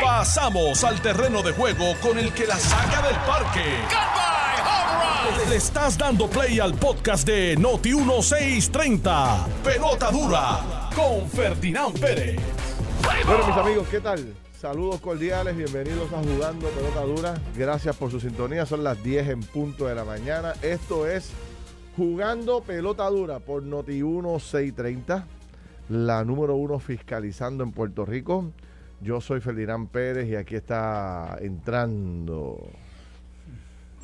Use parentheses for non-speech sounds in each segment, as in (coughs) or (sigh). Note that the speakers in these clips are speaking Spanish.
Pasamos al terreno de juego con el que la saca del parque. Le estás dando play al podcast de Noti 1630. Pelota dura con Ferdinand Pérez. Bueno, mis amigos, ¿qué tal? Saludos cordiales, bienvenidos a Jugando Pelota Dura. Gracias por su sintonía. Son las 10 en punto de la mañana. Esto es Jugando Pelota Dura por Noti 1630, la número uno fiscalizando en Puerto Rico. Yo soy Ferdinand Pérez y aquí está entrando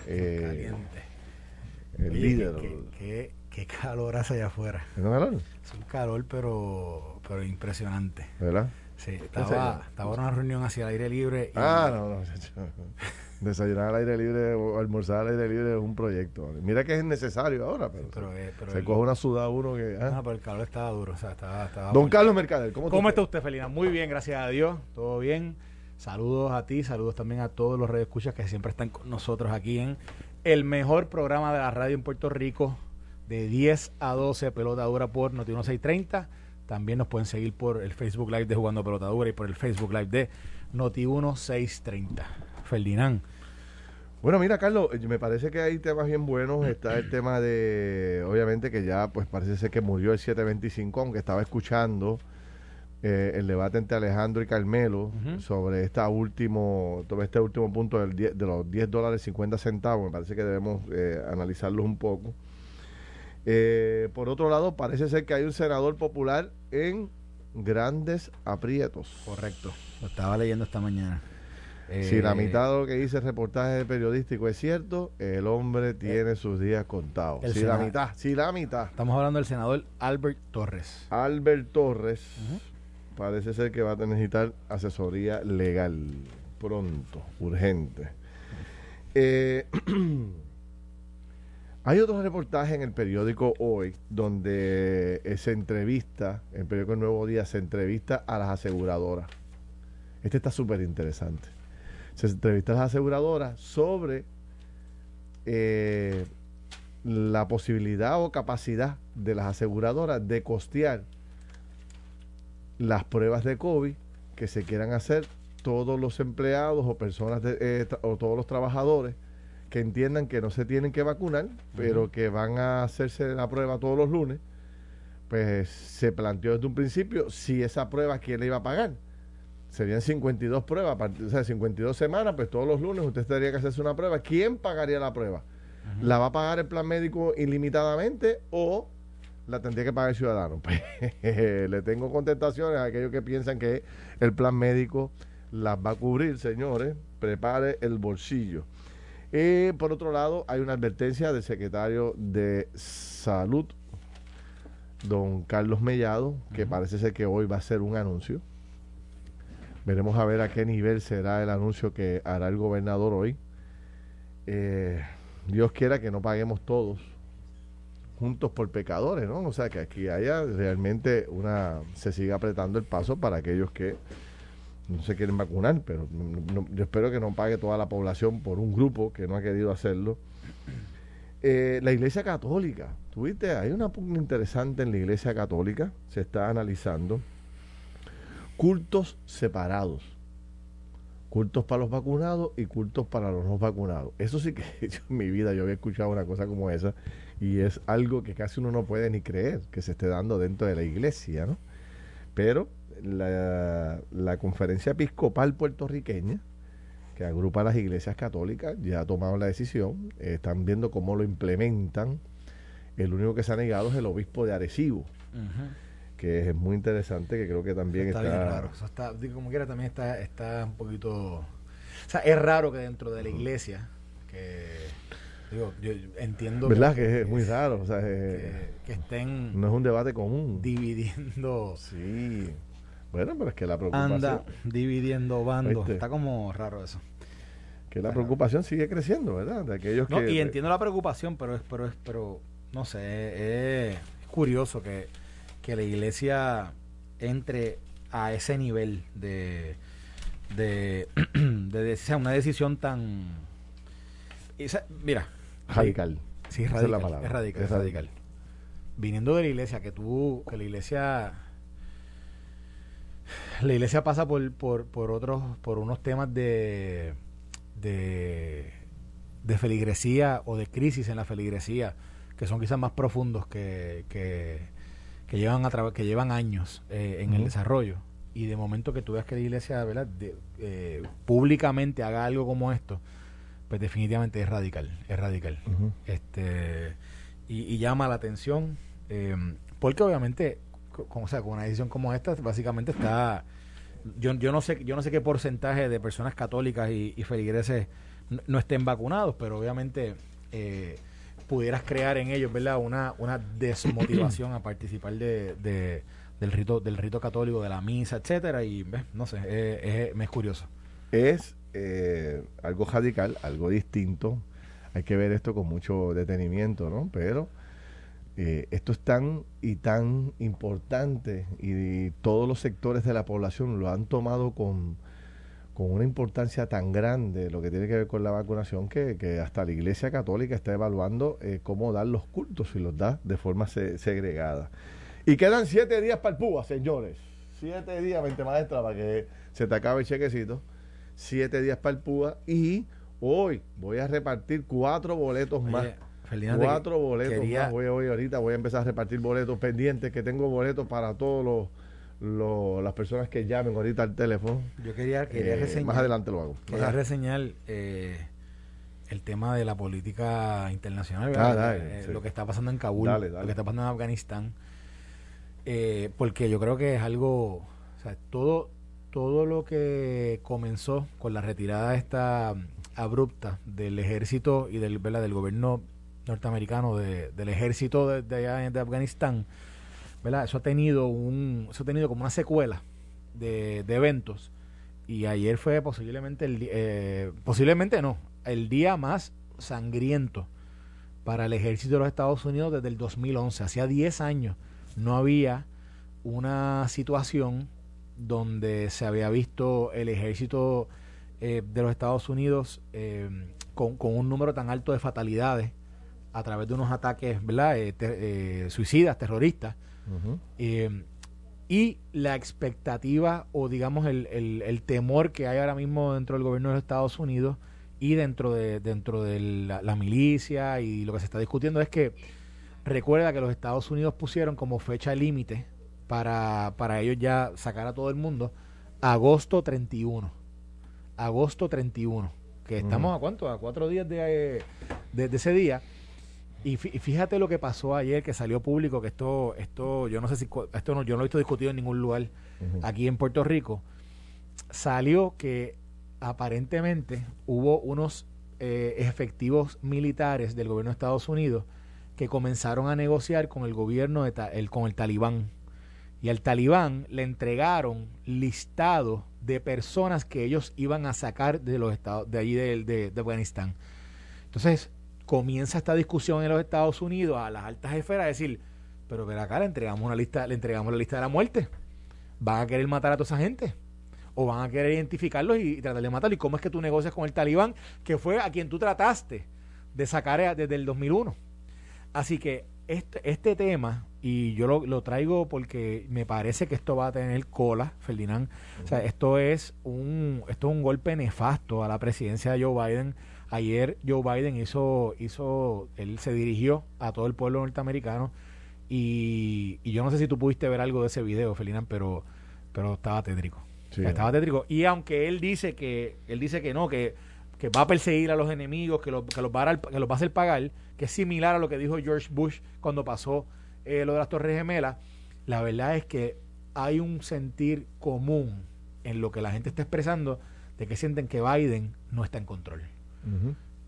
eh, Caliente. el Oye, líder. Qué, qué- qué calor hace allá afuera. ¿Es un calor? Es un calor, pero, pero impresionante. ¿Verdad? Sí, estaba, estaba en una reunión hacia el aire libre. y- Ah, no, no. Desayunar al aire libre o almorzar al aire libre es un proyecto. Mira que es necesario ahora, pero, Pero, eh, pero se el- coge una sudada uno que... ah. No, pero el calor estaba duro. O sea, estaba, estaba Don. Carlos Mercader, ¿cómo, ¿Cómo está usted, Felina? Muy bien, gracias a Dios. Todo bien. Saludos a ti, saludos también a todos los radioescuchas que siempre están con nosotros aquí en el mejor programa de la radio en Puerto Rico, de 10 a 12, pelota dura por Noti 1630. También nos pueden seguir por el Facebook Live de Jugando Pelota Dura y por el Facebook Live de Noti 1630. Ferdinand. Bueno, mira, Carlos, me parece que hay temas bien buenos. Está el tema de, obviamente, que ya, pues parece ser que murió el 725, aunque estaba escuchando eh, el debate entre Alejandro y Carmelo sobre esta último, sobre este último punto del die- de los 10 dólares 50 centavos. Me parece que debemos eh, analizarlos un poco. Eh, por otro lado, parece ser que hay un senador popular en grandes aprietos. Correcto. Lo estaba leyendo esta mañana. Si la Eh, mitad de lo que dice el reportaje periodístico es cierto, el hombre tiene sus días contados. Si la mitad, si la mitad. Estamos hablando del senador Albert Torres. Albert Torres parece ser que va a necesitar asesoría legal pronto, urgente. Eh, (clears throat) hay otro reportaje en el periódico Hoy donde eh, se entrevista, en el periódico El Nuevo Día, se entrevista a las aseguradoras. Este está súper interesante. Se entrevista a las aseguradoras sobre eh, la posibilidad o capacidad de las aseguradoras de costear las pruebas de COVID que se quieran hacer todos los empleados o personas de- eh, o todos los trabajadores que entiendan que no se tienen que vacunar, pero que van a hacerse la prueba todos los lunes, pues se planteó desde un principio si esa prueba quién le iba a pagar. Serían 52 pruebas, a partir- o sea, 52 semanas, pues todos los lunes usted tendría que hacerse una prueba. ¿Quién pagaría la prueba? ¿La va a pagar el plan médico ilimitadamente o la tendría que pagar el ciudadano? (laughs) Pues, le tengo contestaciones a aquellos que piensan que el plan médico las va a cubrir, señores. Prepare el bolsillo. Eh, por otro lado, hay una advertencia del secretario de Salud, don Carlos Mellado, que parece ser que hoy va a hacer un anuncio. Veremos a ver a qué nivel será el anuncio que hará el gobernador hoy. Eh, Dios quiera que no paguemos todos juntos por pecadores, ¿no? O sea, que aquí haya realmente una... se siga apretando el paso para aquellos que no se quieren vacunar, pero yo espero que no pague toda la población por un grupo que no ha querido hacerlo. Eh, la Iglesia Católica, tuviste, hay una pugna interesante en la Iglesia Católica, se está analizando cultos separados, cultos para los vacunados y cultos para los no vacunados. Eso sí que (laughs) yo en mi vida yo había escuchado una cosa como esa y es algo que casi uno no puede ni creer que se esté dando dentro de la iglesia, ¿no? Pero la, la conferencia episcopal puertorriqueña, que agrupa a las iglesias católicas, ya ha tomado la decisión, están viendo cómo lo implementan. El único que se ha negado es el obispo de Arecibo, que es muy interesante, que creo que también está, está... bien raro. Eso está, digo, como quiera, también está, está un poquito. O sea, es raro que dentro de la iglesia, que. Digo, yo entiendo. ¿Verdad? Que es muy raro. O sea, Que, que estén no es un debate común. dividiendo. Sí. Bueno, pero es que la preocupación, Anda dividiendo bandos. ¿Viste? Está como raro eso. que la preocupación sigue creciendo, ¿verdad? De aquellos No, que... y entiendo la preocupación, pero es, pero es, pero no sé, es, es curioso que, que la iglesia entre a ese nivel de de, (clears throat) de, de- o sea, una decisión tan esa- mira Radical. sí Esa radical, es la palabra. es radical, Es es radical. viniendo de la iglesia que tú que la iglesia la iglesia pasa por, por, por otros, por unos temas de, de, de feligresía o de crisis en la feligresía que son quizás más profundos que, que, llevan a que llevan años eh, en el desarrollo y de momento que tú veas que la iglesia ¿verdad? Eh, públicamente haga algo como esto pues definitivamente es radical es radical. Este y, llama la atención eh, porque obviamente con, o sea, con una decisión como esta básicamente está yo, yo no sé yo no sé qué porcentaje de personas católicas y, feligreses no, estén vacunados pero obviamente eh, pudieras crear en ellos, ¿verdad? Una, una desmotivación a participar de, del rito del rito católico, de la misa, etcétera y no sé, me es curioso. Es eh, algo radical, algo distinto. Hay que ver esto con mucho detenimiento, ¿no? Pero eh, esto es tan y tan importante y todos los sectores de la población lo han tomado con con una importancia tan grande lo que tiene que ver con la vacunación que, hasta la Iglesia Católica está evaluando eh, cómo dar los cultos y los da de forma segregada. Y quedan siete días para el PUA, señores. Siete días, 20 maestra, para que se te acabe el chequecito. Siete días para el PUA y hoy voy a repartir cuatro boletos más. cuatro boletos más. Voy, hoy ahorita voy a empezar a repartir boletos pendientes, que tengo boletos para todos los lo, las personas que llamen ahorita al teléfono. Yo quería, quería eh, reseñar. Más adelante lo hago. Quería reseñar eh, el tema de la política internacional, ah, eh, lo que está pasando en Kabul, lo que está pasando en Afganistán. porque yo creo que es algo. O sea, todo, todo lo que comenzó con la retirada esta abrupta del ejército y del, del gobierno norteamericano, del ejército de, de allá de Afganistán eso ha tenido un, eso ha tenido como una secuela de, eventos. Y ayer fue posiblemente el eh, posiblemente no, el día más sangriento para el ejército de los Estados Unidos desde el 2011. Hacía 10 años no había una situación donde se había visto el ejército eh, de los Estados Unidos eh, con, un número tan alto de fatalidades a través de unos ataques ¿verdad? suicidas, terroristas, eh, y la expectativa o digamos el, el, temor que hay ahora mismo dentro del gobierno de los Estados Unidos y dentro de, dentro de la, milicia y lo que se está discutiendo es que recuerda que los Estados Unidos pusieron como fecha límite para, para ellos ya sacar a todo el mundo agosto 31. Agosto 31. Que estamos a cuánto? A cuatro días de, de ese día. Y fíjate lo que pasó ayer, que salió público, que esto, esto, yo no sé si, esto no, yo no lo he visto discutido en ningún lugar aquí en Puerto Rico. Salió que aparentemente hubo unos eh, efectivos militares del gobierno de Estados Unidos que comenzaron a negociar con el gobierno, de el, con el talibán. Y al talibán le entregaron listado de personas que ellos iban a sacar de los estados, de allí de, de, de Afganistán. Entonces, comienza esta discusión en los Estados Unidos a las altas esferas a decir, pero ver acá le entregamos una lista, le entregamos la lista de la muerte. ¿Van a querer matar a toda esa gente? ¿O van a querer identificarlos y, tratar de matarlos? ¿Y cómo es que tú negocias con el talibán, que fue a quien tú trataste de sacar desde el 2001? Así que este, este tema, y yo lo, traigo porque me parece que esto va a tener cola, Ferdinand. O sea, esto es un, esto es un golpe nefasto a la presidencia de Joe Biden Ayer Joe Biden hizo, hizo, él se dirigió a todo el pueblo norteamericano y, yo no sé si tú pudiste ver algo de ese video, Felina, pero, pero estaba tétrico. estaba tétrico. Y aunque él dice que, él dice que no, que, que va a perseguir a los enemigos, que, lo, que, los va a, que los va a hacer pagar, que es similar a lo que dijo George Bush cuando pasó eh, lo de las Torres Gemelas, la verdad es que hay un sentir común en lo que la gente está expresando de que sienten que Biden no está en control.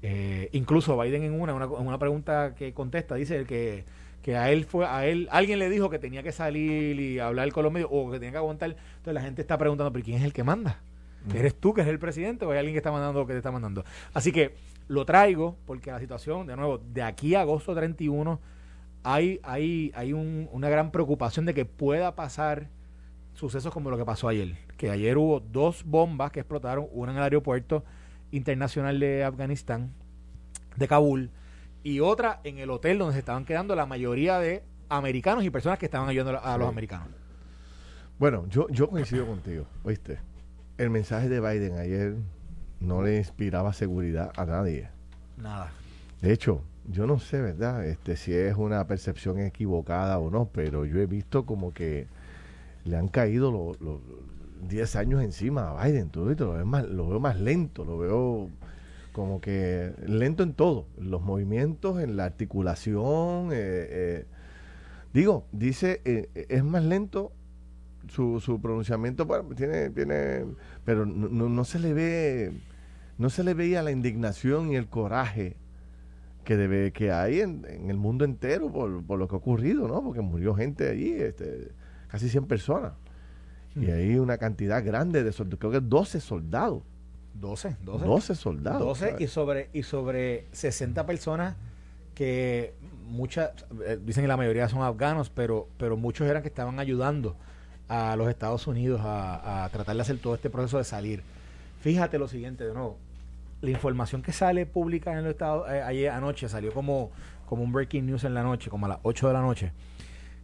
Eh, incluso Biden en una, una, pregunta que contesta dice que, que a él fue a él alguien le dijo que tenía que salir y hablar con los medios o que tenía que aguantar. Entonces la gente está preguntando pero quién es el que manda eres tú que es el presidente o hay alguien que está mandando lo que te está mandando así que lo traigo porque la situación de nuevo de aquí a agosto 31 hay hay hay una gran preocupación de que pueda pasar sucesos como lo que pasó ayer que ayer hubo dos bombas que explotaron una en el aeropuerto internacional de Afganistán, de Kabul, y otra en el hotel donde se estaban quedando la mayoría de americanos y personas que estaban ayudando a los americanos. Bueno, yo, yo coincido contigo, ¿oíste? El mensaje de Biden ayer no le inspiraba seguridad a nadie. Nada. De hecho, yo no sé, ¿verdad? Este, si es una percepción equivocada o no, pero yo he visto como que le han caído los 10 años encima a Biden, todo lo veo, más, lo veo más lento, lo veo como que lento en todo, los movimientos, en la articulación. Eh, eh. digo, dice, eh, es más lento su, su pronunciamiento, tiene, tiene, pero no, no, se le ve, no se le veía la indignación y el coraje que debe que hay en, el mundo entero por, por, lo que ha ocurrido, ¿no? Porque murió gente allí, este, casi 100 personas. Y hay una cantidad grande de soldados, creo que 12 soldados. 12, 12. 12 soldados. 12 y sobre, y sobre 60 personas que muchas, eh, dicen que la mayoría son afganos, pero, pero muchos eran que estaban ayudando a los Estados Unidos a, a tratar de hacer todo este proceso de salir. Fíjate lo siguiente, de nuevo, la información que sale pública en los Estados eh, ayer anoche salió como, como un breaking news en la noche, como a las 8 de la noche,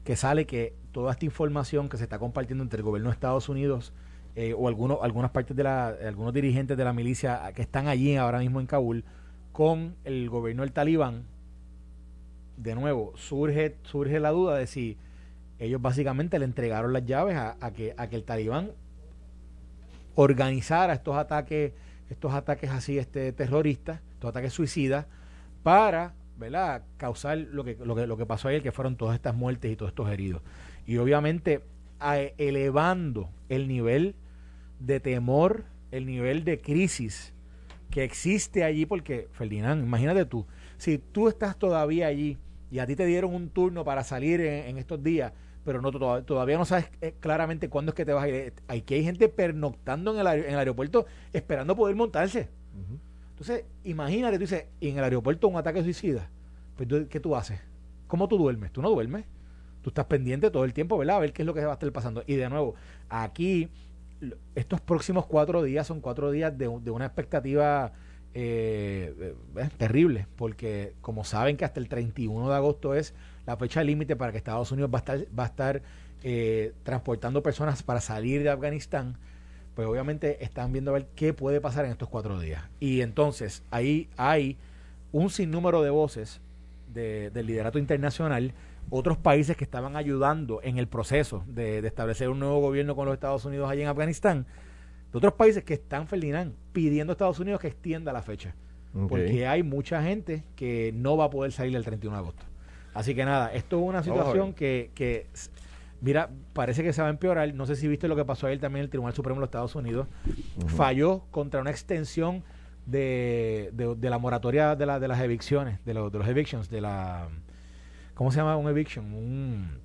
que sale que toda esta información que se está compartiendo entre el gobierno de Estados Unidos eh, o algunos, algunas partes de la, algunos dirigentes de la milicia que están allí ahora mismo en Kabul con el gobierno del talibán, de nuevo, surge, surge la duda de si ellos básicamente le entregaron las llaves a, que, a que el talibán organizara estos ataques estos ataques así este, terroristas, estos ataques suicidas, para ¿verdad? causar lo que, lo, que, lo que pasó ayer, que fueron todas estas muertes y todos estos heridos. Y obviamente elevando el nivel de temor, el nivel de crisis que existe allí, porque Ferdinand, imagínate tú, si tú estás todavía allí y a ti te dieron un turno para salir en estos días, pero no todavía no sabes eh, claramente cuándo es que te vas a ir. Hay que hay gente pernoctando en el, en el aeropuerto esperando poder montarse. Entonces, imagínate, tú dices, en el aeropuerto un ataque suicida. Pues, ¿qué tú haces? ¿Cómo tú duermes? Tú no duermes. Tú estás pendiente todo el tiempo, ¿verdad? A ver qué es lo que va a estar pasando. Y de nuevo, aquí, estos próximos cuatro días son cuatro días de, una expectativa eh, eh, terrible, porque como saben que hasta el 31 de agosto es la fecha límite para que Estados Unidos va a estar, va a estar eh, transportando personas para salir de Afganistán, pues obviamente están viendo a ver qué puede pasar en estos cuatro días. Y entonces ahí hay un sinnúmero de voces del liderato internacional, otros países que estaban ayudando en el proceso de, establecer un nuevo gobierno con los Estados Unidos allí en Afganistán, de otros países que están, Ferdinand, pidiendo a Estados Unidos que extienda la fecha. Porque hay mucha gente que no va a poder salir el 31 de agosto. Así que nada, esto es una situación que, que, mira, parece que se va a empeorar. No sé si viste lo que pasó ayer también el Tribunal Supremo de los Estados Unidos. Falló contra una extensión de, de, la moratoria de, la, de las evicciones, de, de los evictions, de la... ¿Cómo se llama un eviction? Un,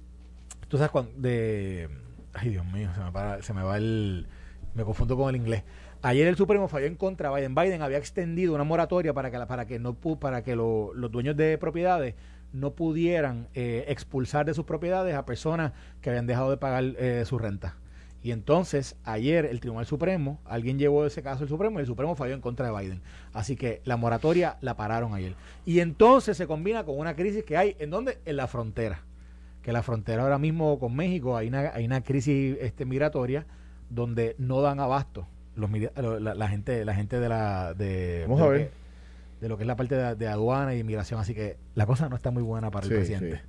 Tú sabes cuando... De, ay, Dios mío, se me, para, se me va el... Me confundo con el inglés. Ayer el Supremo falló en contra de Biden. Biden había extendido una moratoria para que, para que, no, para que los dueños de propiedades no pudieran eh, expulsar de sus propiedades a personas que habían dejado de pagar eh, su renta. Y entonces, ayer el Tribunal Supremo, alguien llevó ese caso al Supremo y el Supremo falló en contra de Biden. Así que la moratoria la pararon ayer. Y entonces se combina con una crisis que hay, ¿en dónde? En la frontera. Que la frontera ahora mismo con México hay una, hay una crisis este, migratoria donde no dan abasto los, la, gente la gente de la de, Vamos a ver de lo que es la parte de, aduana y inmigración. Así que la cosa no está muy buena para el presidente.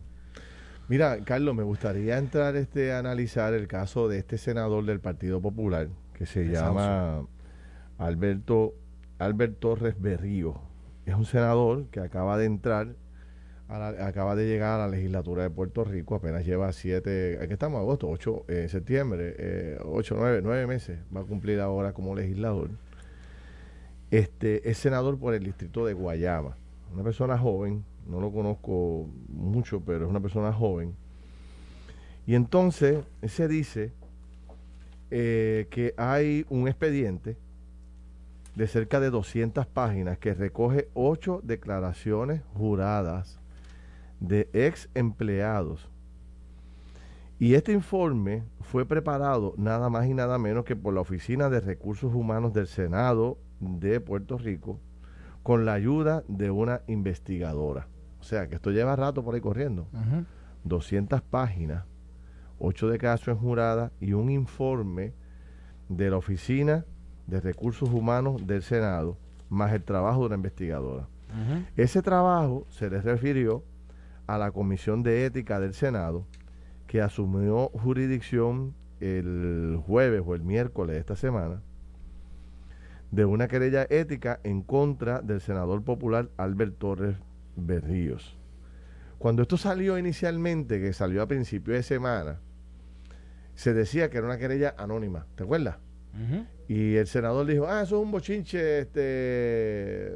Mira, Carlos, me gustaría entrar este a analizar el caso de este senador del Partido Popular que se llama Alberto Albert Torres Berrío. Es un senador que acaba de entrar, acaba de llegar a la legislatura de Puerto Rico, apenas lleva siete, aquí estamos agosto, ocho, eh, septiembre, eh, ocho, nueve, nueve meses, va a cumplir ahora como legislador. Este, es senador por el distrito de Guayama. Una persona joven, no lo conozco mucho, pero es una persona joven. Y entonces se dice eh, que hay un expediente de cerca de 200 páginas que recoge ocho declaraciones juradas de ex empleados. Y este informe fue preparado nada más y nada menos que por la Oficina de Recursos Humanos del Senado de Puerto Rico con la ayuda de una investigadora. O sea, que esto lleva rato por ahí corriendo. 200 páginas, ocho declaraciones juradas y un informe de la Oficina de Recursos Humanos del Senado, más el trabajo de una investigadora. Ese trabajo se le refirió a la Comisión de Ética del Senado, que asumió jurisdicción el jueves o el miércoles de esta semana, de una querella ética en contra del senador popular Albert Torres Berríos. Cuando esto salió inicialmente, que salió a principio de semana, se decía que era una querella anónima, ¿te acuerdas? Y el senador dijo, ah, eso es un bochinche este,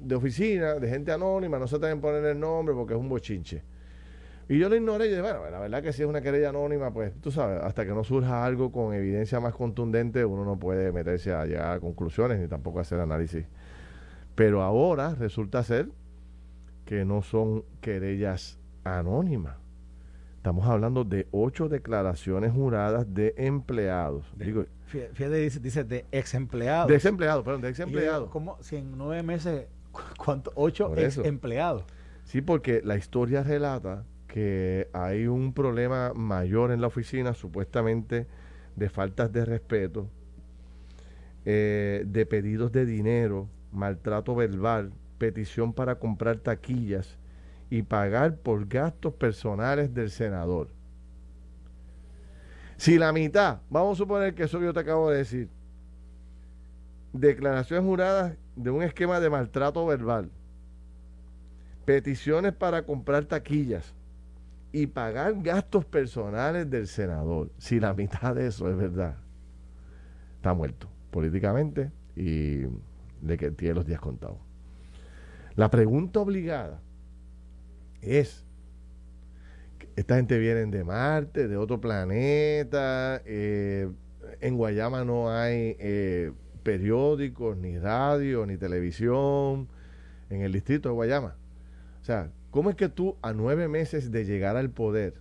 de oficina, de gente anónima, no se deben poner el nombre porque es un bochinche. Y yo lo ignoré y dije, bueno, la verdad que si es una querella anónima, pues tú sabes, hasta que no surja algo con evidencia más contundente, uno no puede meterse a llegar a conclusiones ni tampoco hacer análisis. Pero ahora resulta ser que no son querellas anónimas. Estamos hablando de ocho declaraciones juradas de empleados. Digo, fíjate, dice, dice de ex empleados. De ex empleados, perdón, de ex empleados. ¿Cómo? Si en nueve meses, (laughs) ¿cuánto? Ocho ex empleados. Sí, porque la historia relata que hay un problema mayor en la oficina, supuestamente de faltas de respeto, eh, de pedidos de dinero, maltrato verbal, petición para comprar taquillas y pagar por gastos personales del senador. Si la mitad, vamos a suponer que eso que yo te acabo de decir, declaraciones juradas de un esquema de maltrato verbal, peticiones para comprar taquillas y pagar gastos personales del senador, si la mitad de eso es verdad, está muerto políticamente y le que tiene los días contados. La pregunta obligada es, esta gente viene de Marte, de otro planeta, eh, en Guayama no hay eh, periódicos, ni radio, ni televisión, en el distrito de Guayama. O sea, ¿cómo es que tú a nueve meses de llegar al poder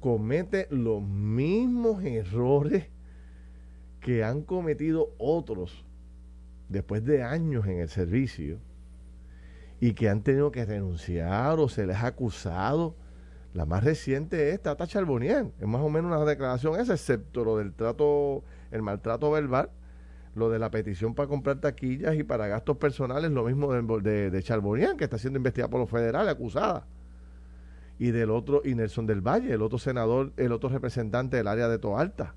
comete los mismos errores que han cometido otros después de años en el servicio? y que han tenido que renunciar o se les ha acusado. La más reciente es Tata Charbonier, es más o menos una declaración esa, excepto lo del trato, el maltrato verbal, lo de la petición para comprar taquillas y para gastos personales, lo mismo de, de, que está siendo investigada por los federales, acusada. Y del otro, y del Valle, el otro senador, el otro representante del área de Toalta.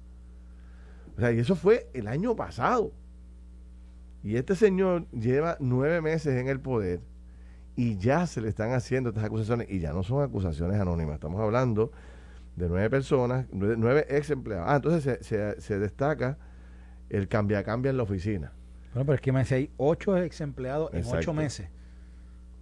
O sea, y eso fue el año pasado. Y este señor lleva nueve meses en el poder y ya se le están haciendo estas acusaciones y ya no son acusaciones anónimas. Estamos hablando de nueve personas, nueve, ex empleados. Ah, entonces se, se, destaca el cambia-cambia en la oficina. Bueno, pero es que me dice, hay ocho ex empleados en ocho meses.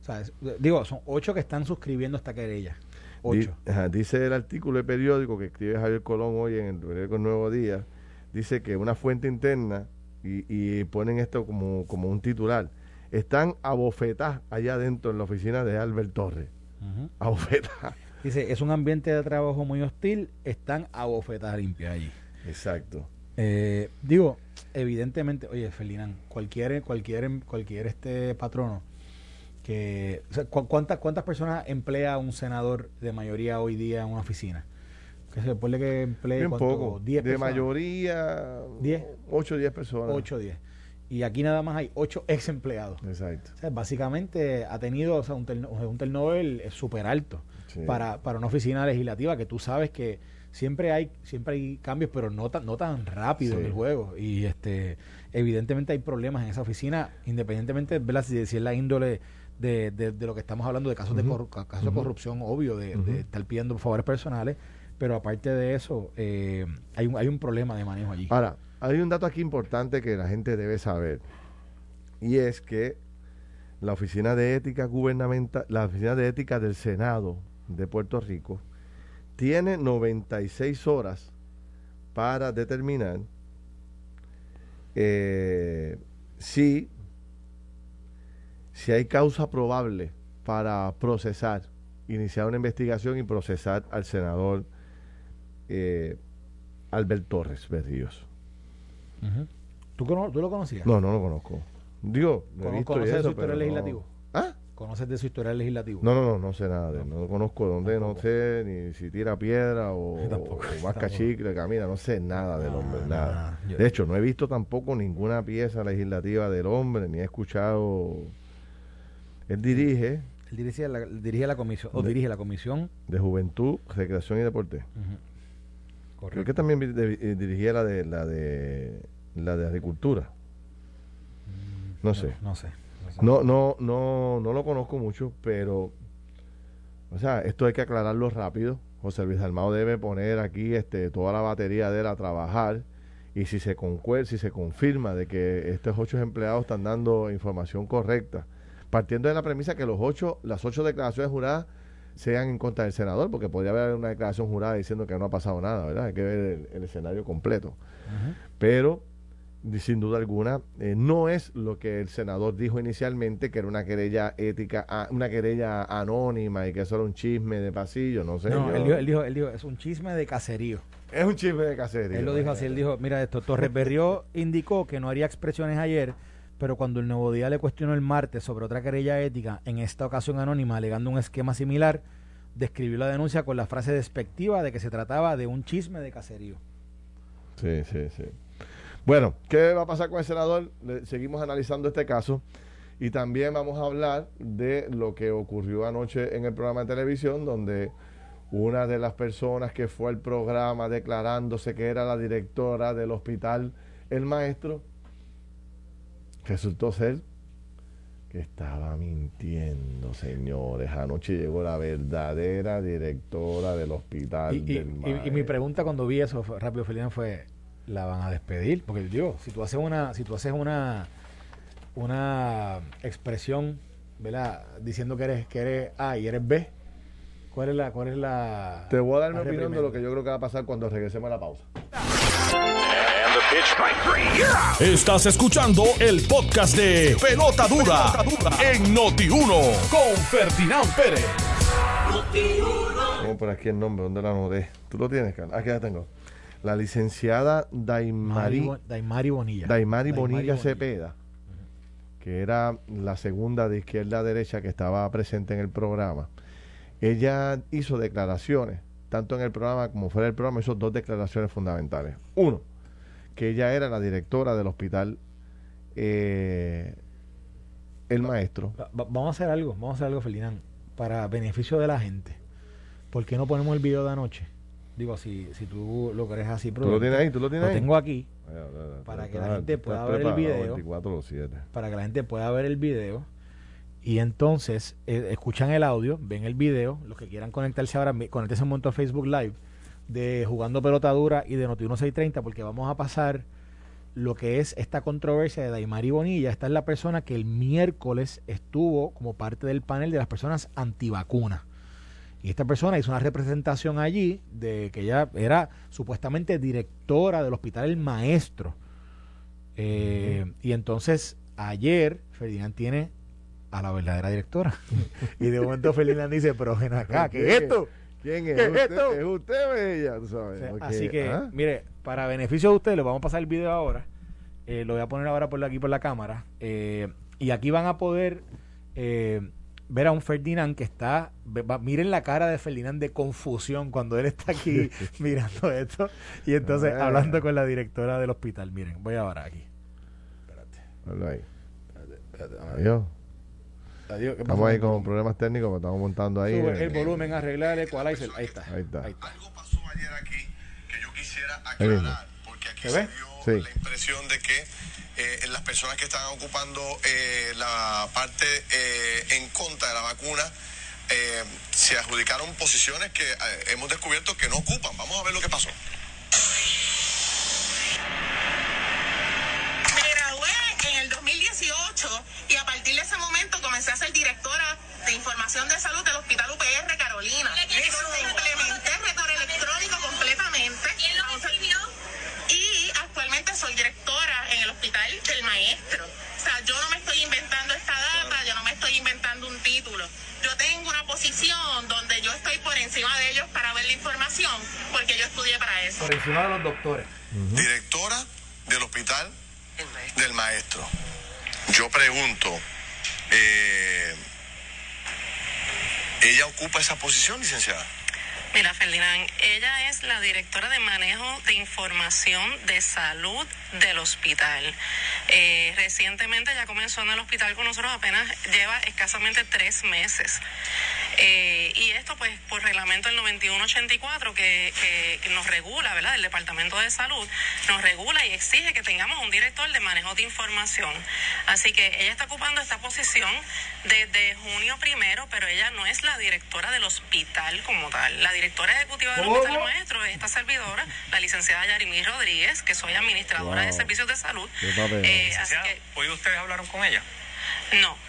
O sea, digo, son ocho que están suscribiendo esta querella. Ocho. dice el artículo de periódico que escribe Javier Colón hoy en el periódico Nuevo Día, dice que una fuente interna, y, y ponen esto como, como un titular, están abofetadas allá adentro en la oficina de Albert Torres. Uh (laughs) Dice, es un ambiente de trabajo muy hostil, están abofetadas limpias allí. Exacto. Eh, digo, evidentemente, oye, Felinán, cualquier, cualquier, cualquier este patrono que, ¿cuántas, ¿cuántas personas emplea un senador de mayoría hoy día en una oficina? Que se puede que emplee un poco, 10 de mayoría 10 8 o 10 personas. 8 o 10 y aquí nada más hay ocho ex empleados. Exacto. básicamente ha tenido o sea, un, un turnover súper alto para, para una oficina legislativa que tú sabes que siempre hay siempre hay cambios, pero no tan, no tan rápido en el juego. Y este evidentemente hay problemas en esa oficina, independientemente de Si, si es la índole de, de, lo que estamos hablando de casos, de, casos de corrupción, obvio, de, estar pidiendo favores personales. Pero aparte de eso, eh, hay, un, hay un problema de manejo allí. Ahora, hay un dato aquí importante que la gente debe saber y es que la Oficina de Ética Gubernamental, la Oficina de Ética del Senado de Puerto Rico tiene 96 horas para determinar eh, si, si hay causa probable para procesar, iniciar una investigación y procesar al senador eh, Albert Torres Berríos. ¿Tú, lo conocías? No, no lo conozco. Digo, he visto ¿Conoces su historia legislativo? ¿Ah? ¿Conoces de su historial legislativo? No, no, no, no sé nada de él. No conozco dónde, no sé ni si tira piedra o, (laughs) Tampoco, o masca chicle, camina, no sé nada del No, hombre, no, nada. yo- De hecho, no he visto tampoco ninguna pieza legislativa del hombre, ni he escuchado. Él dirige Él dirige la, dirige la comisión, o De- dirige la comisión. de Juventud, Recreación y Deporte. Ujú. Creo que también eh, dirigía la de la de la de Agricultura. No sé. No, sé. no sé. No, no, no, no lo conozco mucho, pero, o sea, esto hay que aclararlo rápido. José Luis Almado debe poner aquí este, toda la batería de él a trabajar y si se concuer, si se confirma de que estos ocho empleados están dando información correcta, partiendo de la premisa que los ocho, las ocho declaraciones juradas sean en contra del senador, porque podría haber una declaración jurada diciendo que no ha pasado nada, ¿verdad? Hay que ver el, el escenario completo. Pero, sin duda alguna, eh, no es lo que el senador dijo inicialmente, que era una querella ética, una querella anónima y que eso era un chisme de pasillo, no sé. No, yo- él dijo, él, dijo, él dijo, es un chisme de caserío. es un chisme de casería. Él lo dijo así, él dijo, mira esto, Torres Berrió indicó que no haría expresiones ayer, pero cuando el Nuevo Día le cuestionó el martes sobre otra querella ética, en esta ocasión anónima, alegando un esquema similar, describió la denuncia con la frase despectiva de que se trataba de un chisme de caserío. Sí, sí, sí. Bueno, ¿qué va a pasar con el senador? Le- seguimos analizando este caso y también vamos a hablar de lo que ocurrió anoche en el programa de televisión donde una de las personas que fue al programa declarándose que era la directora del hospital El Maestro resultó ser que estaba mintiendo, señores. Anoche llegó la verdadera directora del hospital Y, del y- y mi pregunta cuando vi eso fue- rápido, Felina, fue, ¿la van a despedir? Porque digo, si tú haces una, si tú haces una, una expresión, ¿verdad? Diciendo que eres, que eres A y eres B, ¿cuál es la, cuál es la Te voy a dar mi opinión de lo que yo creo que va a pasar cuando regresemos a la pausa. Estás escuchando el podcast de Pelota Dura, en Noti1 con Ferdinand Pérez. Vamos por aquí el nombre, ¿dónde la anoté? ¿Tú lo tienes, Carlos? Aquí la tengo. La licenciada Daimari, Mari Bo- Daimari Bonilla. Daimari Bonilla Bonilla. Cepeda, que era la segunda de izquierda a derecha que estaba presente en el programa. Ella hizo declaraciones, tanto en el programa como fuera del programa, hizo dos declaraciones fundamentales. Uno, que ella era la directora del hospital eh, El Maestro. Va- va- vamos a hacer algo, vamos a hacer algo, Ferdinand, para beneficio de la gente. ¿Por qué no ponemos el video de anoche? Digo, si, si tú lo crees así, ¿Tú lo tienes ahí? ¿Tú lo tienes Lo ahí? tengo aquí Para que la gente pueda ver el video. 24/7. para que la gente pueda ver el video y entonces eh, escuchan el audio, ven el video, los que quieran conectarse ahora, conéctense un momento a Facebook Live de Jugando Pelota Dura y de Noti 1630 porque vamos a pasar lo que es esta controversia de Daimari Bonilla. Esta es la persona que el miércoles estuvo como parte del panel de las personas antivacunas. Y esta persona hizo una representación allí de que ella era supuestamente directora del hospital El Maestro. Eh, Y entonces ayer Ferdinand tiene a la verdadera directora. (laughs) y de momento Ferdinand dice, pero ven acá, ¿qué es esto? ¿Quién es? ¿Qué es usted, esto? Es usted, bella, tú O sabes. sea, Así que, ¿ah? mire, para beneficio de ustedes, les vamos a pasar el video ahora. Eh, lo voy a poner ahora por aquí por la cámara. Eh, y aquí van a poder eh, ver a un Ferdinand que está. va- miren la cara de Ferdinand de confusión cuando él está aquí (laughs) mirando esto. Y entonces Ah. hablando con la directora del hospital. Miren, voy ahora aquí. Ahí. Espérate, vamos a ver. Adiós. Adiós, ¿qué Estamos ahí con problemas técnicos, pero estamos montando ahí. Sube eh, el volumen, arreglar el equalizer. Ahí está. Ahí está. Algo pasó ayer aquí que yo quisiera aclarar, porque aquí ¿Se dio Sí. la impresión de que eh, las personas que están ocupando eh, la parte eh, en contra de la vacuna eh, se adjudicaron posiciones que eh, hemos descubierto que no ocupan. Vamos a ver lo que pasó. Me gradué en el 2018 y a partir de ese momento comencé a ser directora de información de salud del Hospital UPR Carolina. Eso implementé récord electrónico completamente. ¿Quién lo escribió? Y actualmente soy directora en el Hospital del Maestro. O sea, yo no me estoy inventando esta data, yo no me estoy inventando un título. Yo tengo una posición donde yo estoy por encima de ellos para ver la información, porque yo estudié para eso. Por encima de los doctores. Directora del hospital del maestro. Yo pregunto, eh, ella ocupa esa posición, licenciada? Mira, Ferdinand, ella es la directora de manejo de información de salud del hospital. Eh, recientemente ya comenzó en el hospital con nosotros, apenas lleva escasamente tres meses. Eh, y esto, pues, por reglamento del 9184 que, que, que nos regula, ¿verdad? El Departamento de Salud nos regula y exige que tengamos un director de manejo de información. Así que ella está ocupando esta posición desde junio primero, pero ella no es la directora del hospital como tal. La directora ejecutiva del hospital maestro es esta servidora, la licenciada Yarimí Rodríguez, que soy administradora de servicios de salud. Eh, así que ¿Hoy ustedes hablaron con ella? no.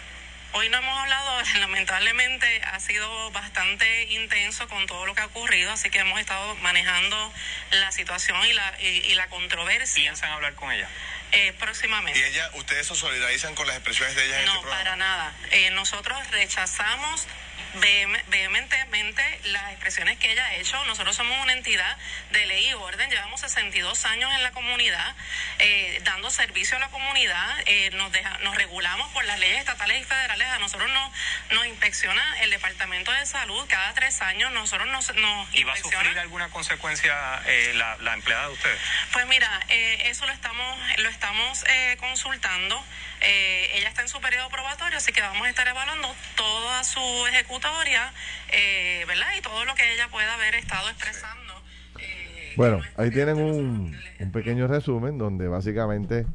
Hoy no hemos hablado, (laughs) lamentablemente ha sido bastante intenso con todo lo que ha ocurrido, así que hemos estado manejando la situación y la, y, y la controversia ¿Piensan hablar con ella? eh, ¿Y próximamente. ella, ustedes se solidarizan con las expresiones de ella en No, este programa? para nada. Eh, nosotros rechazamos vehementemente las expresiones que ella ha hecho. Nosotros somos una entidad de ley y orden, llevamos 62 años en la comunidad, eh, dando servicio a la comunidad, eh, nos, deja- nos regulamos por las leyes estatales y federales, a nosotros nos, nos inspecciona el Departamento de Salud cada tres años, nosotros nos, nos ¿Y va a sufrir alguna consecuencia eh, la, la empleada de ustedes? Pues mira, eh, eso lo estamos, lo estamos eh, consultando. Eh, ella está en su periodo probatorio, así que vamos a estar evaluando toda su ejecutoria, eh, ¿verdad? Y todo lo que ella pueda haber estado expresando. eh, Bueno, ahí tienen un, un pequeño resumen donde básicamente,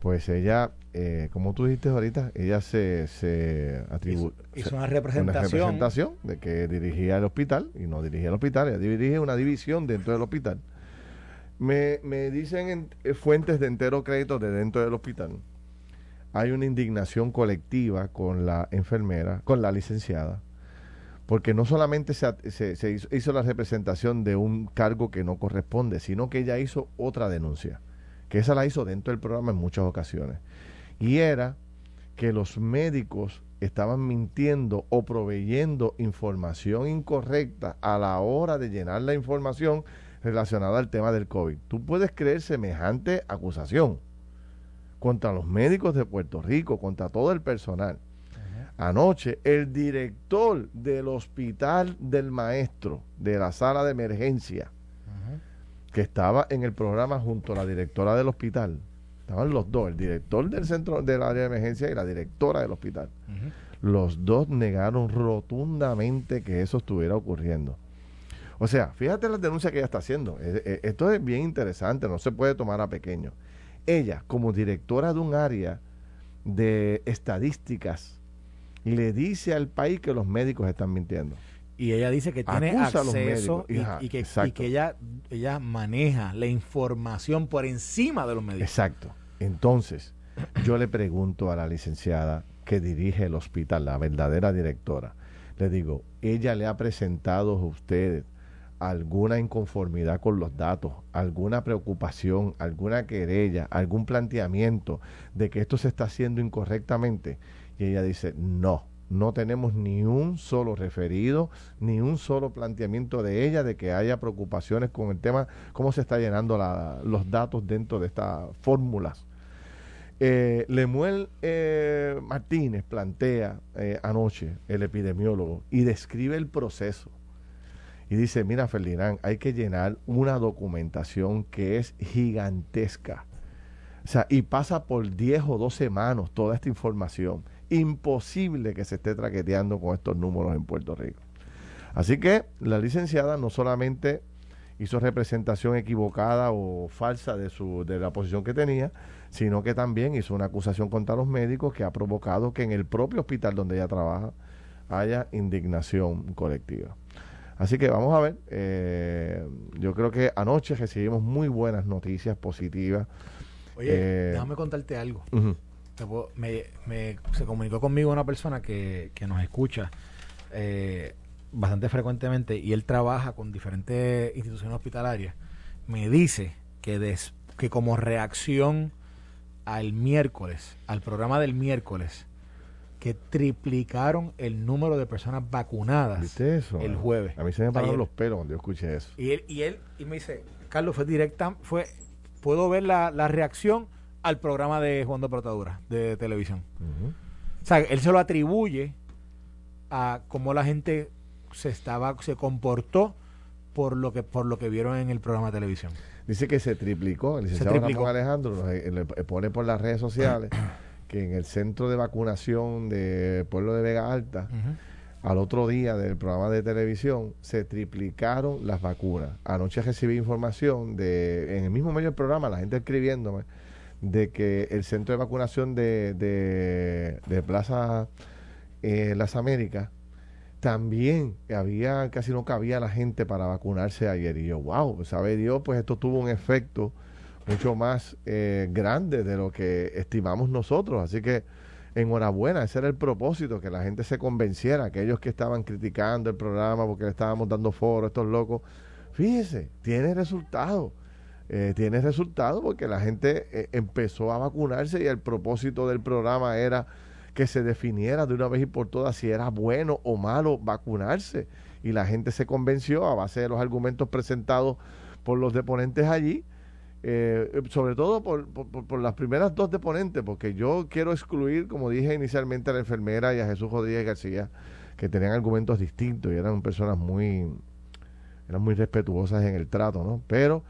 pues ella, eh, como tú dijiste ahorita, ella se, se atribuyó Hizo- hizo una representación. representación de que dirigía el hospital y no dirigía el hospital, ella dirige una división dentro del hospital. Me, me dicen en- eh, fuentes de entero crédito de dentro del hospital, hay una indignación colectiva con la enfermera, con la licenciada, porque no solamente se, hizo, hizo la representación de un cargo que no corresponde, sino que ella hizo otra denuncia, que esa la hizo dentro del programa en muchas ocasiones, y era que los médicos estaban mintiendo o proveyendo información incorrecta a la hora de llenar la información relacionada al tema del COVID. Tú puedes creer semejante acusación contra los médicos de Puerto Rico, contra todo el personal. Anoche, el director del hospital del maestro, de la sala de emergencia, que estaba en el programa junto a la directora del hospital, estaban los dos, el director del centro del área de emergencia y la directora del hospital. Los dos negaron rotundamente que eso estuviera ocurriendo. O sea, fíjate las denuncias que ella está haciendo. Eh, eh, Esto es bien interesante, no se puede tomar a pequeño. Ella, como directora de un área de estadísticas, le dice al país que los médicos están mintiendo. Y ella dice que tiene Acusa acceso y, Ajá, y que, y exacto. que ella, ella maneja la información por encima de los médicos. Exacto. Entonces, yo le pregunto a la licenciada que dirige el hospital, la verdadera directora, le digo, ¿ella le ha presentado a usted alguna inconformidad con los datos, alguna preocupación, alguna querella, algún planteamiento de que esto se está haciendo incorrectamente? Y ella dice, no, no tenemos ni un solo referido, ni un solo planteamiento de ella de que haya preocupaciones con el tema, cómo se está llenando los datos dentro de estas fórmulas. Eh, Lemuel eh, Martínez plantea eh, anoche, el epidemiólogo, y describe el proceso. Y dice, mira Ferdinand, hay que llenar una documentación que es gigantesca. O sea, y pasa por 10 o 12 manos toda esta información. Imposible que se esté traqueteando con estos números en Puerto Rico. Así que la licenciada no solamente hizo representación equivocada o falsa de, su, de la posición que tenía, sino que también hizo una acusación contra los médicos que ha provocado que en el propio hospital donde ella trabaja haya indignación colectiva. Así que vamos a ver, eh, yo creo que anoche recibimos muy buenas noticias positivas. Oye, Eh, déjame contarte algo. Me, me- se comunicó conmigo una persona que, que nos escucha eh, bastante frecuentemente y él trabaja con diferentes instituciones hospitalarias. Me dice que, des- que como reacción al miércoles, al programa del miércoles, que triplicaron el número de personas vacunadas ¿Viste eso? el jueves. A mí se me pararon los pelos cuando yo escuché eso. Y él, y él y me dice, Carlos, fue directa, fue, puedo ver la, la reacción al programa de Juan de Protadura de televisión. O sea, él se lo atribuye a cómo la gente se estaba se comportó por lo que por lo que vieron en el programa de televisión. Dice que se triplicó. El licenciado triplicó. Ramón Alejandro nos, eh, le pone por las redes sociales (coughs) que en el centro de vacunación de Pueblo de Vega Alta, al otro día del programa de televisión, se triplicaron las vacunas. Anoche recibí información de, en el mismo medio del programa, la gente escribiéndome, de que el centro de vacunación de, de, Plaza eh, Las Américas también había, casi no cabía la gente para vacunarse ayer. Y yo, wow, sabe Dios, pues esto tuvo un efecto mucho más eh, grande de lo que estimamos nosotros. Así que enhorabuena, ese era el propósito, que la gente se convenciera, aquellos que estaban criticando el programa porque le estábamos dando foro, estos locos. Fíjese, tiene resultado. Eh, tiene resultado porque la gente eh, empezó a vacunarse y el propósito del programa era que se definiera de una vez y por todas si era bueno o malo vacunarse. Y la gente se convenció a base de los argumentos presentados por los deponentes allí, eh, sobre todo por, por, por las primeras dos deponentes, porque yo quiero excluir, como dije inicialmente, a la enfermera y a Jesús Rodríguez García, que tenían argumentos distintos y eran personas muy, eran muy respetuosas en el trato, ¿no? Pero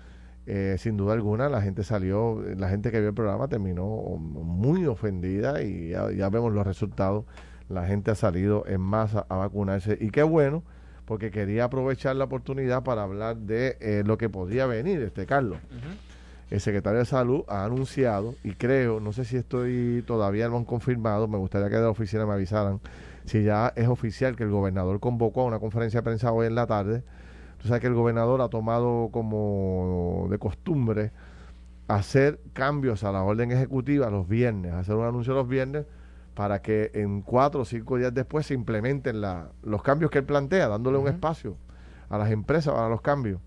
eh, sin duda alguna la gente salió, la gente que vio el programa terminó muy ofendida y ya, ya vemos los resultados. La gente ha salido en masa a vacunarse y qué bueno, porque quería aprovechar la oportunidad para hablar de eh, lo que podría venir, este Carlos. El secretario de Salud ha anunciado, y creo, no sé si estoy todavía lo han confirmado, me gustaría que de la oficina me avisaran si ya es oficial que el gobernador convocó a una conferencia de prensa hoy en la tarde Tú sabes que el gobernador ha tomado como de costumbre hacer cambios a la orden ejecutiva los viernes, hacer un anuncio los viernes para que en cuatro o cinco días después se implementen la, los cambios que él plantea, dándole un espacio a las empresas para los cambios.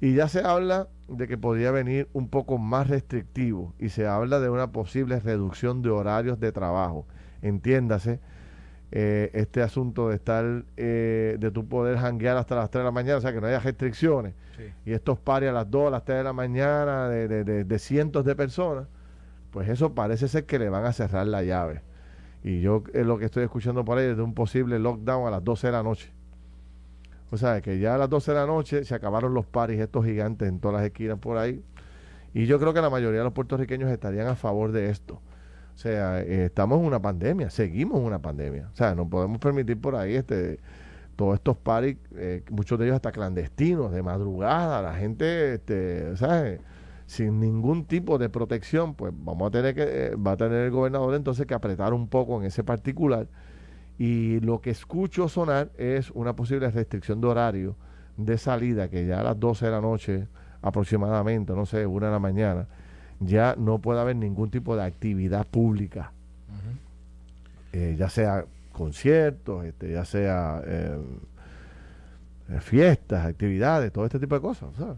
Y ya se habla de que podría venir un poco más restrictivo y se habla de una posible reducción de horarios de trabajo. Entiéndase eh, este asunto de estar, eh, de tu poder janguear hasta las 3 de la mañana, o sea, que no haya restricciones. Y estos pares a las 2, a las 3 de la mañana de, de, de, de, cientos de personas, pues eso parece ser que le van a cerrar la llave. Y yo es lo que estoy escuchando por ahí es de un posible lockdown a las 12 de la noche. O sea, que ya a las 12 de la noche se acabaron los paris estos gigantes en todas las esquinas por ahí. Y yo creo que la mayoría de los puertorriqueños estarían a favor de esto. O sea, eh, estamos en una pandemia, seguimos en una pandemia. O sea, no podemos permitir por ahí este todos estos paris, eh, muchos de ellos hasta clandestinos, de madrugada, la gente, este, ¿sabes? Sin ningún tipo de protección, pues vamos a tener que, eh, va a tener el gobernador entonces que apretar un poco en ese particular. Y lo que escucho sonar es una posible restricción de horario de salida, que ya a las 12 de la noche aproximadamente, no sé, una de la mañana, ya no puede haber ningún tipo de actividad pública, eh, ya sea conciertos, este, ya sea eh, eh, fiestas, actividades, todo este tipo de cosas. ¿sabes?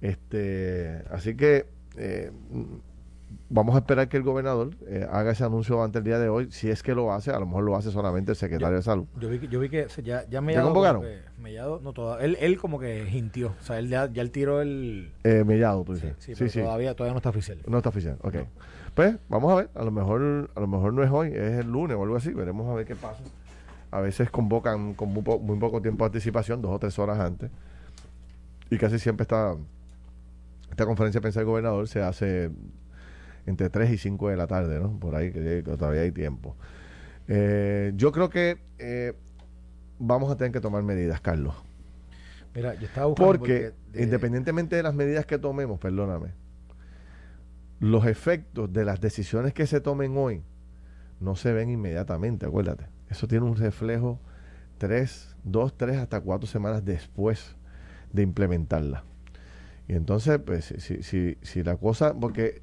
Este, así que eh, vamos a esperar que el gobernador eh, haga ese anuncio antes del día de hoy. Si es que lo hace, a lo mejor lo hace solamente el secretario Yo- de salud. Yo vi, que- yo vi que ya, ya me ¿Te convocaron? Mellado, no, toda- él, él como que hintió. O sea, él ya, ya él tiró el. Eh, Mellado, tú dices. sí, Sí, pero sí. Todavía, todavía no está oficial. No está oficial, ok. No. Pues vamos a ver, a lo mejor a lo mejor no es hoy, es el lunes o algo así, veremos a ver qué pasa. A veces convocan con muy, po- muy poco tiempo de anticipación, dos o tres horas antes. Y casi siempre esta, esta conferencia de prensa del gobernador se hace entre 3 y 5 de la tarde, ¿no? Por ahí que, que todavía hay tiempo. Eh, yo creo que eh, vamos a tener que tomar medidas, Carlos. Mira, yo estaba buscando. Porque de- independientemente de las medidas que tomemos, perdóname, los efectos de las decisiones que se tomen hoy no se ven inmediatamente, acuérdate. Eso tiene un reflejo tres, dos, tres, hasta cuatro semanas después de implementarla. Y entonces, pues, si, si, si, si la cosa, porque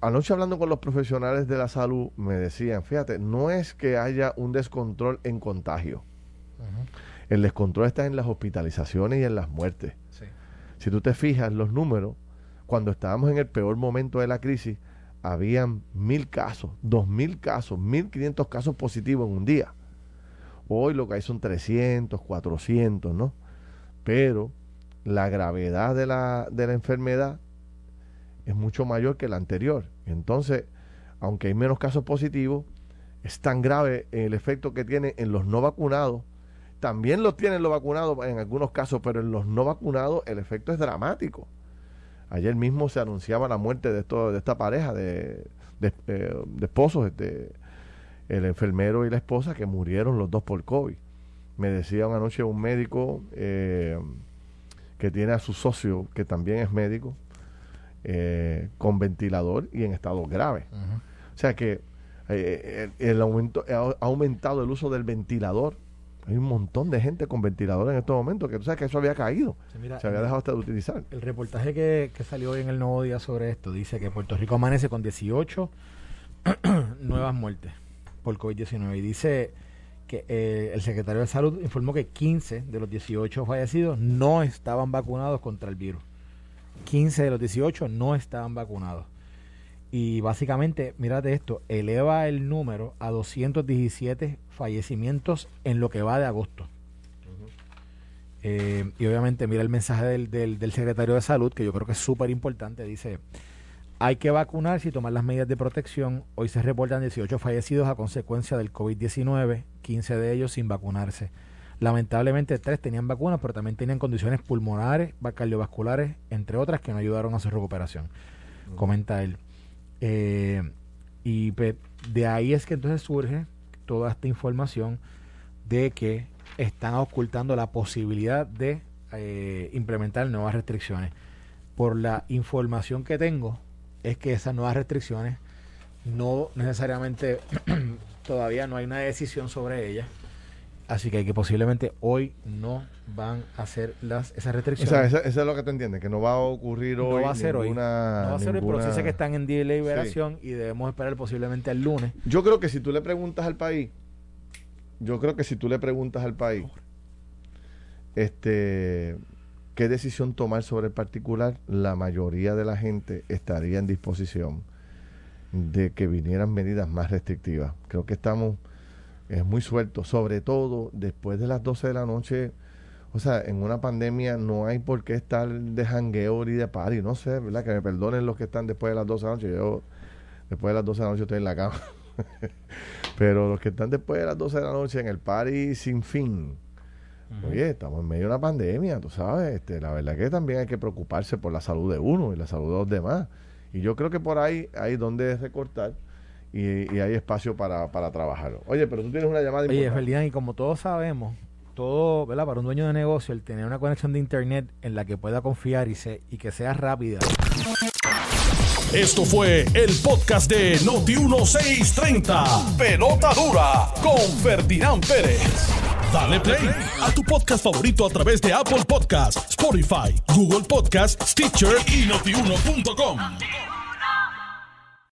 anoche hablando con los profesionales de la salud, me decían, fíjate, no es que haya un descontrol en contagio. El descontrol está en las hospitalizaciones y en las muertes. Sí. Si tú te fijas los números, cuando estábamos en el peor momento de la crisis, habían mil casos, dos mil casos, mil quinientos casos positivos en un día. Hoy lo que hay son 300, 400, ¿no? Pero la gravedad de la, de la enfermedad es mucho mayor que la anterior. Entonces, aunque hay menos casos positivos, Es tan grave el efecto que tiene en los no vacunados. También lo tienen los vacunados en algunos casos, pero en los no vacunados el efecto es dramático. Ayer mismo se anunciaba la muerte de, esta pareja de, de, eh, de esposos, este, el enfermero y la esposa, que murieron los dos por COVID. Me decía una noche un médico eh, que tiene a su socio, que también es médico, eh, con ventilador y en estado grave. O sea que eh, el, el aumento, ha aumentado el uso del ventilador. Hay un montón de gente con ventilador en estos momentos, que tú sabes que eso había caído. Sí, mira, se había dejado hasta de utilizar. El reportaje que, que salió hoy en el Nuevo Día sobre esto dice que Puerto Rico amanece con 18 (clears throat) nuevas muertes por COVID-19 y dice que eh, el secretario de Salud informó que 15 de los 18 fallecidos no estaban vacunados contra el virus. 15 de los 18 no estaban vacunados. Y básicamente, mírate esto, eleva el número a 217 fallecimientos en lo que va de agosto. Eh, y obviamente mira el mensaje del, del, del secretario de salud, que yo creo que es súper importante, dice, hay que vacunarse y tomar las medidas de protección. Hoy se reportan 18 fallecidos a consecuencia del COVID-19, 15 de ellos sin vacunarse. Lamentablemente tres tenían vacunas, pero también tenían condiciones pulmonares, cardiovasculares, entre otras, que no ayudaron a su recuperación. Comenta él. Eh, y pues, de ahí es que entonces surge toda esta información de que están ocultando la posibilidad de eh, implementar nuevas restricciones. Por la información que tengo, es que esas nuevas restricciones no necesariamente (clears throat) todavía no hay una decisión sobre ellas. Así que que posiblemente hoy no van a hacer las, esas O restricciones. sea, eso, eso es lo que te entiendes, que no va a ocurrir no hoy. va a ser hoy. No ninguna- va a ser hoy, pero ninguna- sí sé que están en día de liberación y debemos esperar posiblemente el lunes. Yo creo que si tú le preguntas al país, yo creo que si tú le preguntas al país, este, qué decisión tomar sobre el particular, la mayoría de la gente estaría en disposición de que vinieran medidas más restrictivas. Creo que estamos es muy suelto, sobre todo después de las 12 de la noche. O sea, en una pandemia no hay por qué estar de jangueo ni de party, no sé, ¿verdad? Que me perdonen los que están después de las 12 de la noche. Yo, después de las 12 de la noche estoy en la cama. (laughs) Pero los que están después de las 12 de la noche en el party sin fin. Oye, estamos en medio de una pandemia, tú sabes. Este, la verdad que también hay que preocuparse por la salud de uno y la salud de los demás. Y yo creo que por ahí hay donde recortar y, y hay espacio para, para trabajarlo. Oye, pero tú tienes una llamada Oye, importante. Ferdinand, y como todos sabemos, todo, ¿verdad? Para un dueño de negocio, el tener una conexión de internet en la que pueda confiar y, se, y que sea rápida. Esto fue el podcast de Noti1630. Pelota dura con Ferdinand Pérez. Dale play a tu podcast favorito a través de Apple Podcasts, Spotify, Google Podcasts, Stitcher y notiuno.com.